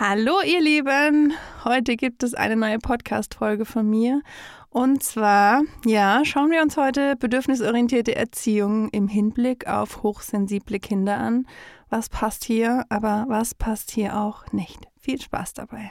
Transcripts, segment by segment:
Hallo ihr Lieben, heute gibt es eine neue Podcast-Folge von mir und zwar, ja, schauen wir uns heute bedürfnisorientierte Erziehung im Hinblick auf hochsensible Kinder an. Was passt hier, aber was passt hier auch nicht? Viel Spaß dabei.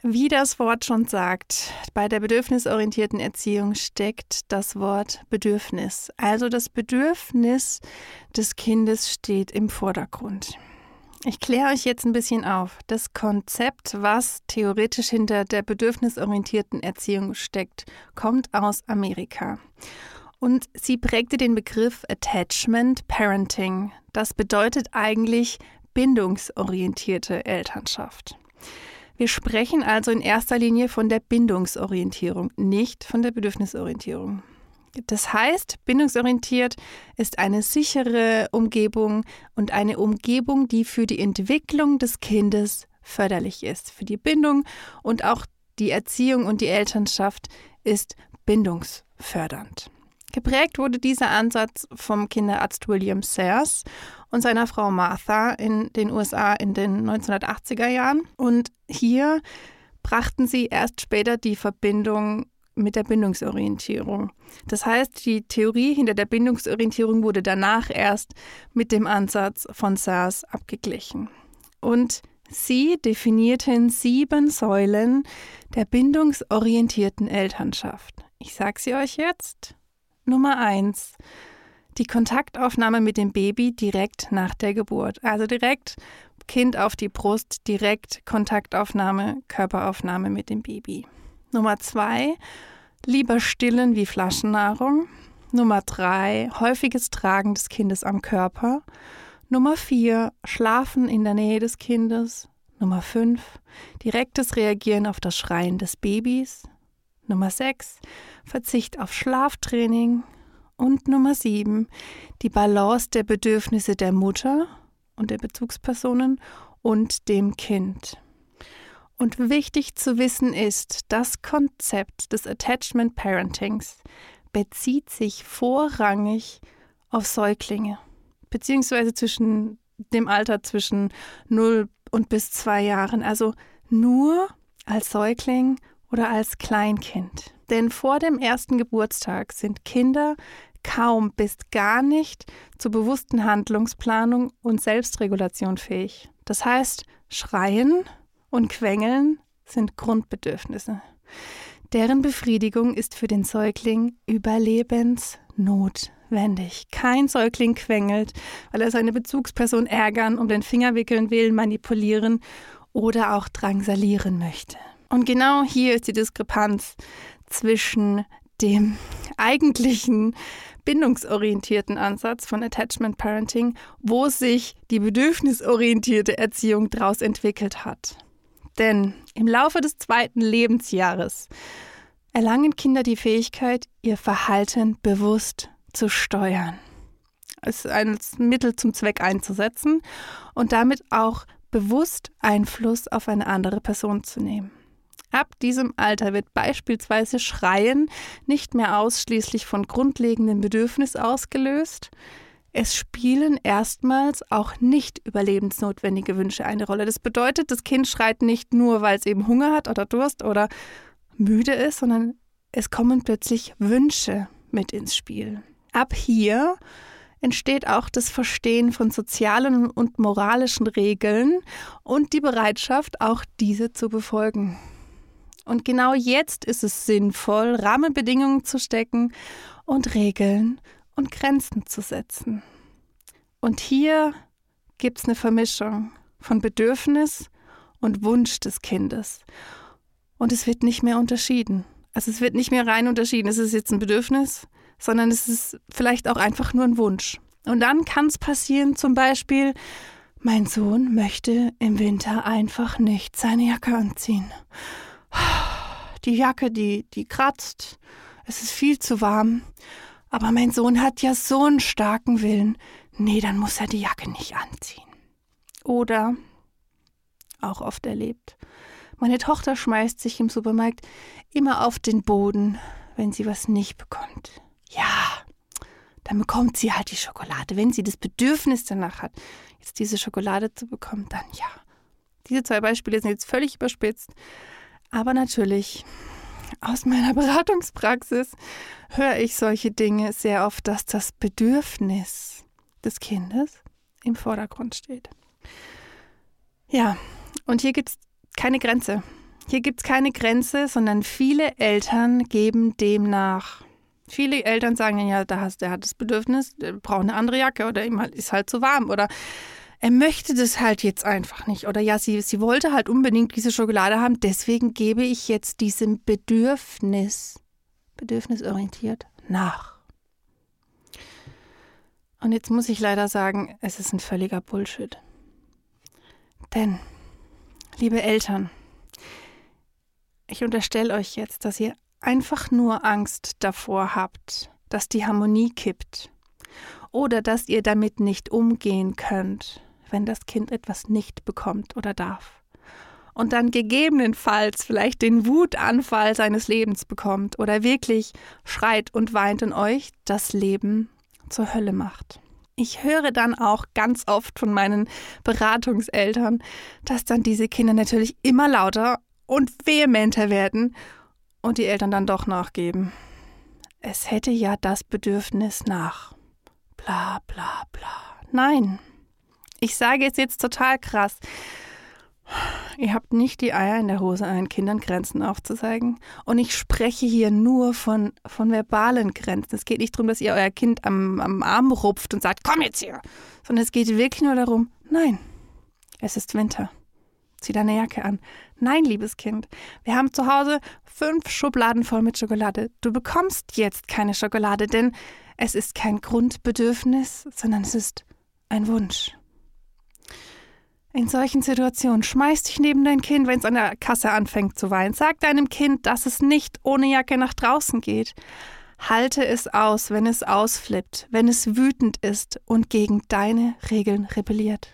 Wie das Wort schon sagt, bei der bedürfnisorientierten Erziehung steckt das Wort Bedürfnis. Also das Bedürfnis des Kindes steht im Vordergrund. Ich kläre euch jetzt ein bisschen auf. Das Konzept, was theoretisch hinter der bedürfnisorientierten Erziehung steckt, kommt aus Amerika. Und sie prägte den Begriff Attachment Parenting. Das bedeutet eigentlich bindungsorientierte Elternschaft. Wir sprechen also in erster Linie von der Bindungsorientierung, nicht von der Bedürfnisorientierung. Das heißt, bindungsorientiert ist eine sichere Umgebung und eine Umgebung, die für die Entwicklung des Kindes förderlich ist. Für die Bindung und auch die Erziehung und die Elternschaft ist bindungsfördernd. Geprägt wurde dieser Ansatz vom Kinderarzt William Sayers und seiner Frau Martha in den USA in den 1980er Jahren. Und hier brachten sie erst später die Verbindung mit der Bindungsorientierung. Das heißt, die Theorie hinter der Bindungsorientierung wurde danach erst mit dem Ansatz von SARS abgeglichen. Und sie definierten sieben Säulen der bindungsorientierten Elternschaft. Ich sage sie euch jetzt. Nummer eins: Die Kontaktaufnahme mit dem Baby direkt nach der Geburt. Also direkt Kind auf die Brust, direkt Kontaktaufnahme, Körperaufnahme mit dem Baby. Nummer zwei, lieber stillen wie Flaschennahrung. Nummer drei, häufiges Tragen des Kindes am Körper. Nummer vier, Schlafen in der Nähe des Kindes. Nummer fünf, direktes Reagieren auf das Schreien des Babys. Nummer sechs, Verzicht auf Schlaftraining. Und Nummer sieben, die Balance der Bedürfnisse der Mutter und der Bezugspersonen und dem Kind. Und wichtig zu wissen ist, das Konzept des Attachment Parentings bezieht sich vorrangig auf Säuglinge, beziehungsweise zwischen dem Alter zwischen 0 und bis 2 Jahren, also nur als Säugling oder als Kleinkind. Denn vor dem ersten Geburtstag sind Kinder kaum bis gar nicht zur bewussten Handlungsplanung und Selbstregulation fähig. Das heißt, schreien, und Quengeln sind Grundbedürfnisse. Deren Befriedigung ist für den Säugling überlebensnotwendig. Kein Säugling quengelt, weil er seine Bezugsperson ärgern, um den Finger wickeln will, manipulieren oder auch drangsalieren möchte. Und genau hier ist die Diskrepanz zwischen dem eigentlichen bindungsorientierten Ansatz von Attachment Parenting, wo sich die bedürfnisorientierte Erziehung daraus entwickelt hat. Denn im Laufe des zweiten Lebensjahres erlangen Kinder die Fähigkeit, ihr Verhalten bewusst zu steuern. Es ein Mittel zum Zweck einzusetzen und damit auch bewusst Einfluss auf eine andere Person zu nehmen. Ab diesem Alter wird beispielsweise Schreien nicht mehr ausschließlich von grundlegenden Bedürfnissen ausgelöst, es spielen erstmals auch nicht überlebensnotwendige Wünsche eine Rolle. Das bedeutet, das Kind schreit nicht nur, weil es eben Hunger hat oder Durst oder müde ist, sondern es kommen plötzlich Wünsche mit ins Spiel. Ab hier entsteht auch das Verstehen von sozialen und moralischen Regeln und die Bereitschaft, auch diese zu befolgen. Und genau jetzt ist es sinnvoll, Rahmenbedingungen zu stecken und Regeln und Grenzen zu setzen. Und hier gibt es eine Vermischung von Bedürfnis und Wunsch des Kindes. Und es wird nicht mehr unterschieden. Also es wird nicht mehr rein unterschieden, es ist jetzt ein Bedürfnis, sondern es ist vielleicht auch einfach nur ein Wunsch. Und dann kann es passieren, zum Beispiel, mein Sohn möchte im Winter einfach nicht seine Jacke anziehen. Die Jacke, die, die kratzt, es ist viel zu warm. Aber mein Sohn hat ja so einen starken Willen. Nee, dann muss er die Jacke nicht anziehen. Oder, auch oft erlebt, meine Tochter schmeißt sich im Supermarkt immer auf den Boden, wenn sie was nicht bekommt. Ja, dann bekommt sie halt die Schokolade. Wenn sie das Bedürfnis danach hat, jetzt diese Schokolade zu bekommen, dann ja. Diese zwei Beispiele sind jetzt völlig überspitzt. Aber natürlich, aus meiner Beratungspraxis höre ich solche Dinge sehr oft, dass das Bedürfnis des Kindes im Vordergrund steht. Ja, und hier gibt es keine Grenze. Hier gibt es keine Grenze, sondern viele Eltern geben dem nach. Viele Eltern sagen ja, da hast, der hat das Bedürfnis, der braucht eine andere Jacke oder ihm ist halt zu warm oder er möchte das halt jetzt einfach nicht. Oder ja, sie, sie wollte halt unbedingt diese Schokolade haben, deswegen gebe ich jetzt diesem Bedürfnis, bedürfnisorientiert, nach. Und jetzt muss ich leider sagen, es ist ein völliger Bullshit. Denn, liebe Eltern, ich unterstelle euch jetzt, dass ihr einfach nur Angst davor habt, dass die Harmonie kippt oder dass ihr damit nicht umgehen könnt, wenn das Kind etwas nicht bekommt oder darf. Und dann gegebenenfalls vielleicht den Wutanfall seines Lebens bekommt oder wirklich schreit und weint und euch das Leben zur Hölle macht. Ich höre dann auch ganz oft von meinen Beratungseltern, dass dann diese Kinder natürlich immer lauter und vehementer werden und die Eltern dann doch nachgeben. Es hätte ja das Bedürfnis nach. Bla bla bla. Nein, ich sage es jetzt total krass. Ihr habt nicht die Eier in der Hose, euren Kindern Grenzen aufzuzeigen. Und ich spreche hier nur von, von verbalen Grenzen. Es geht nicht darum, dass ihr euer Kind am, am Arm rupft und sagt, komm jetzt hier. Sondern es geht wirklich nur darum, nein, es ist Winter. Zieh deine Jacke an. Nein, liebes Kind, wir haben zu Hause fünf Schubladen voll mit Schokolade. Du bekommst jetzt keine Schokolade, denn es ist kein Grundbedürfnis, sondern es ist ein Wunsch. In solchen Situationen schmeiß dich neben dein Kind, wenn es an der Kasse anfängt zu weinen. Sag deinem Kind, dass es nicht ohne Jacke nach draußen geht. Halte es aus, wenn es ausflippt, wenn es wütend ist und gegen deine Regeln rebelliert.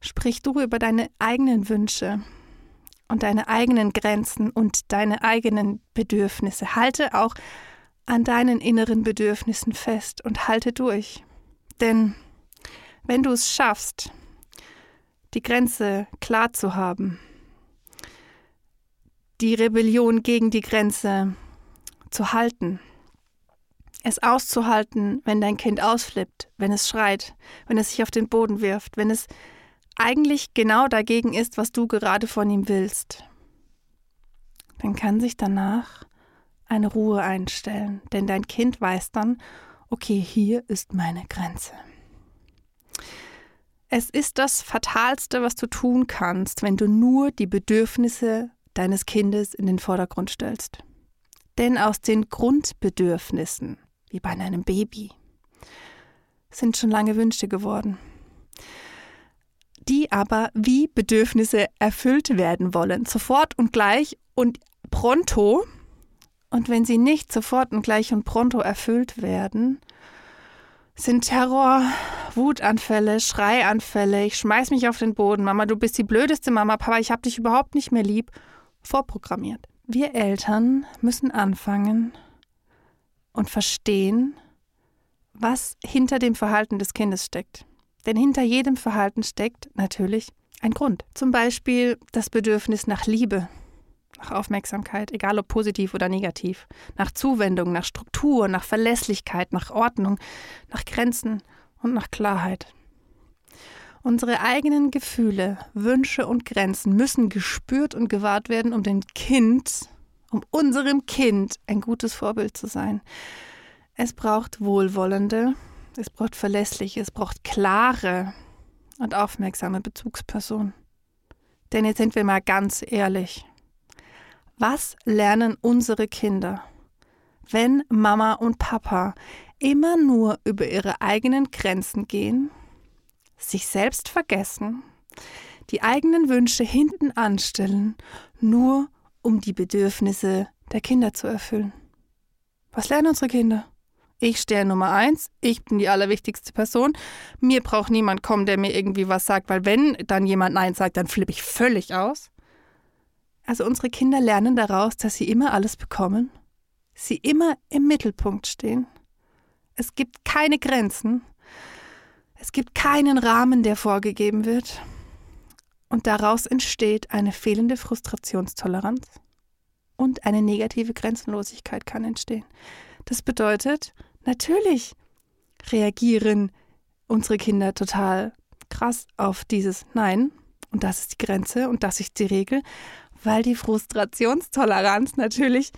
Sprich du über deine eigenen Wünsche und deine eigenen Grenzen und deine eigenen Bedürfnisse. Halte auch an deinen inneren Bedürfnissen fest und halte durch. Denn wenn du es schaffst, die Grenze klar zu haben, die Rebellion gegen die Grenze zu halten, es auszuhalten, wenn dein Kind ausflippt, wenn es schreit, wenn es sich auf den Boden wirft, wenn es eigentlich genau dagegen ist, was du gerade von ihm willst, dann kann sich danach eine Ruhe einstellen, denn dein Kind weiß dann, okay, hier ist meine Grenze. Es ist das Fatalste, was du tun kannst, wenn du nur die Bedürfnisse deines Kindes in den Vordergrund stellst. Denn aus den Grundbedürfnissen, wie bei einem Baby, sind schon lange Wünsche geworden, die aber wie Bedürfnisse erfüllt werden wollen, sofort und gleich und pronto. Und wenn sie nicht sofort und gleich und pronto erfüllt werden, sind Terror, Wutanfälle, Schreianfälle, ich schmeiß mich auf den Boden, Mama, du bist die blödeste Mama, Papa, ich hab dich überhaupt nicht mehr lieb, vorprogrammiert. Wir Eltern müssen anfangen und verstehen, was hinter dem Verhalten des Kindes steckt. Denn hinter jedem Verhalten steckt natürlich ein Grund. Zum Beispiel das Bedürfnis nach Liebe, nach Aufmerksamkeit, egal ob positiv oder negativ, nach Zuwendung, nach Struktur, nach Verlässlichkeit, nach Ordnung, nach Grenzen und nach Klarheit. Unsere eigenen Gefühle, Wünsche und Grenzen müssen gespürt und gewahrt werden, um dem Kind, um unserem Kind ein gutes Vorbild zu sein. Es braucht wohlwollende, es braucht verlässliche, es braucht klare und aufmerksame Bezugspersonen. Denn jetzt sind wir mal ganz ehrlich. Was lernen unsere Kinder, wenn Mama und Papa immer nur über ihre eigenen Grenzen gehen, sich selbst vergessen, die eigenen Wünsche hinten anstellen, nur um die Bedürfnisse der Kinder zu erfüllen? Was lernen unsere Kinder? Ich stehe Nummer eins, ich bin die allerwichtigste Person. Mir braucht niemand kommen, der mir irgendwie was sagt, weil wenn dann jemand Nein sagt, dann flippe ich völlig aus. Also unsere Kinder lernen daraus, dass sie immer alles bekommen, sie immer im Mittelpunkt stehen. Es gibt keine Grenzen. Es gibt keinen Rahmen, der vorgegeben wird. Und daraus entsteht eine fehlende Frustrationstoleranz und eine negative Grenzenlosigkeit kann entstehen. Das bedeutet, natürlich reagieren unsere Kinder total krass auf dieses Nein und das ist die Grenze und das ist die Regel, weil die Frustrationstoleranz natürlich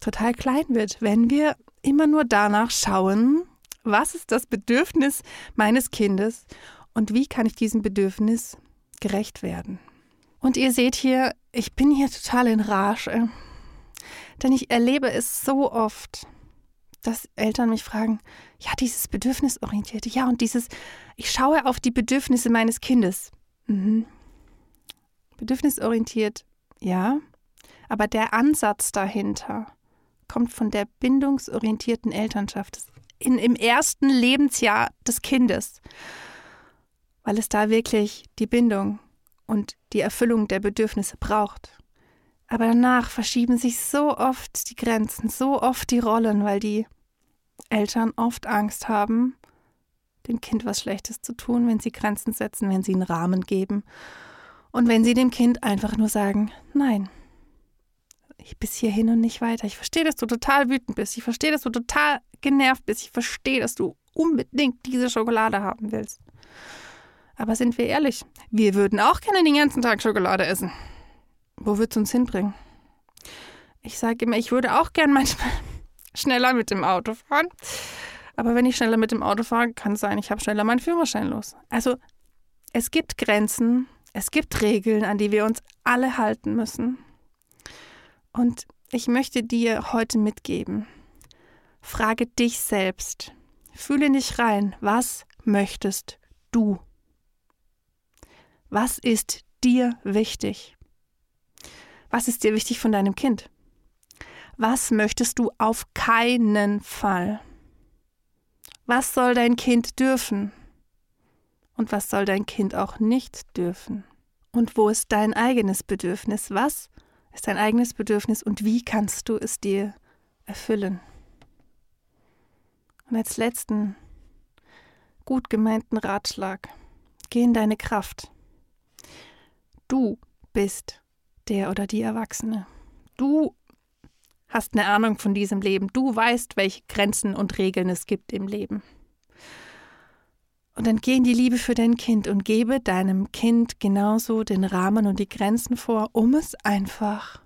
total klein wird, wenn wir immer nur danach schauen, was ist das Bedürfnis meines Kindes und wie kann ich diesem Bedürfnis gerecht werden. Und ihr seht hier, ich bin hier total in Rage, denn ich erlebe es so oft, dass Eltern mich fragen, ja, dieses Bedürfnisorientierte, ja, und dieses, ich schaue auf die Bedürfnisse meines Kindes. Mhm. Bedürfnisorientiert, ja, aber der Ansatz dahinter kommt von der bindungsorientierten Elternschaft in, im ersten Lebensjahr des Kindes, weil es da wirklich die Bindung und die Erfüllung der Bedürfnisse braucht. Aber danach verschieben sich so oft die Grenzen, so oft die Rollen, weil die Eltern oft Angst haben, dem Kind was Schlechtes zu tun, wenn sie Grenzen setzen, wenn sie einen Rahmen geben und wenn sie dem Kind einfach nur sagen, nein, ich bis hierhin und nicht weiter. Ich verstehe, dass du total wütend bist. Ich verstehe, dass du total genervt bist. Ich verstehe, dass du unbedingt diese Schokolade haben willst. Aber sind wir ehrlich, wir würden auch gerne den ganzen Tag Schokolade essen. Wo wird es uns hinbringen? Ich sage immer, ich würde auch gern manchmal schneller mit dem Auto fahren. Aber wenn ich schneller mit dem Auto fahre, kann es sein, ich habe schneller meinen Führerschein los. Also es gibt Grenzen, es gibt Regeln, an die wir uns alle halten müssen. Und ich möchte dir heute mitgeben, frage dich selbst, fühle dich rein, was möchtest du? Was ist dir wichtig? Was ist dir wichtig von deinem Kind? Was möchtest du auf keinen Fall? Was soll dein Kind dürfen? Und was soll dein Kind auch nicht dürfen? Und wo ist dein eigenes Bedürfnis? Was ist dein eigenes Bedürfnis und wie kannst du es dir erfüllen? Und als letzten gut gemeinten Ratschlag, geh in deine Kraft. Du bist der oder die Erwachsene. Du hast eine Ahnung von diesem Leben. Du weißt, welche Grenzen und Regeln es gibt im Leben. Und dann geh in die Liebe für dein Kind und gebe deinem Kind genauso den Rahmen und die Grenzen vor, um es einfach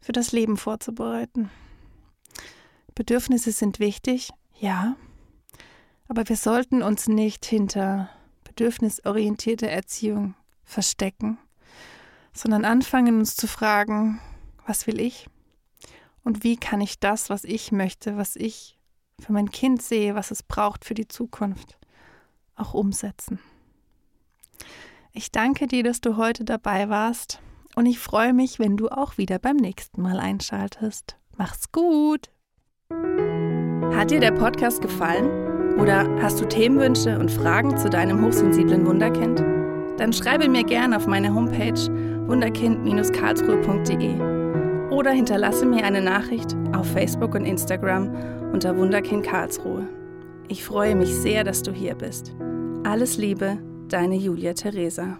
für das Leben vorzubereiten. Bedürfnisse sind wichtig, ja, aber wir sollten uns nicht hinter bedürfnisorientierte Erziehung verstecken, sondern anfangen uns zu fragen, was will ich? Und wie kann ich das, was ich möchte, was ich für mein Kind sehe, was es braucht für die Zukunft, auch umsetzen. Ich danke dir, dass du heute dabei warst und ich freue mich, wenn du auch wieder beim nächsten Mal einschaltest. Mach's gut! Hat dir der Podcast gefallen? Oder hast du Themenwünsche und Fragen zu deinem hochsensiblen Wunderkind? Dann schreibe mir gerne auf meine Homepage wunderkind-karlsruhe.de oder hinterlasse mir eine Nachricht auf Facebook und Instagram unter Wunderkind Karlsruhe. Ich freue mich sehr, dass du hier bist. Alles Liebe, deine Julia Theresa.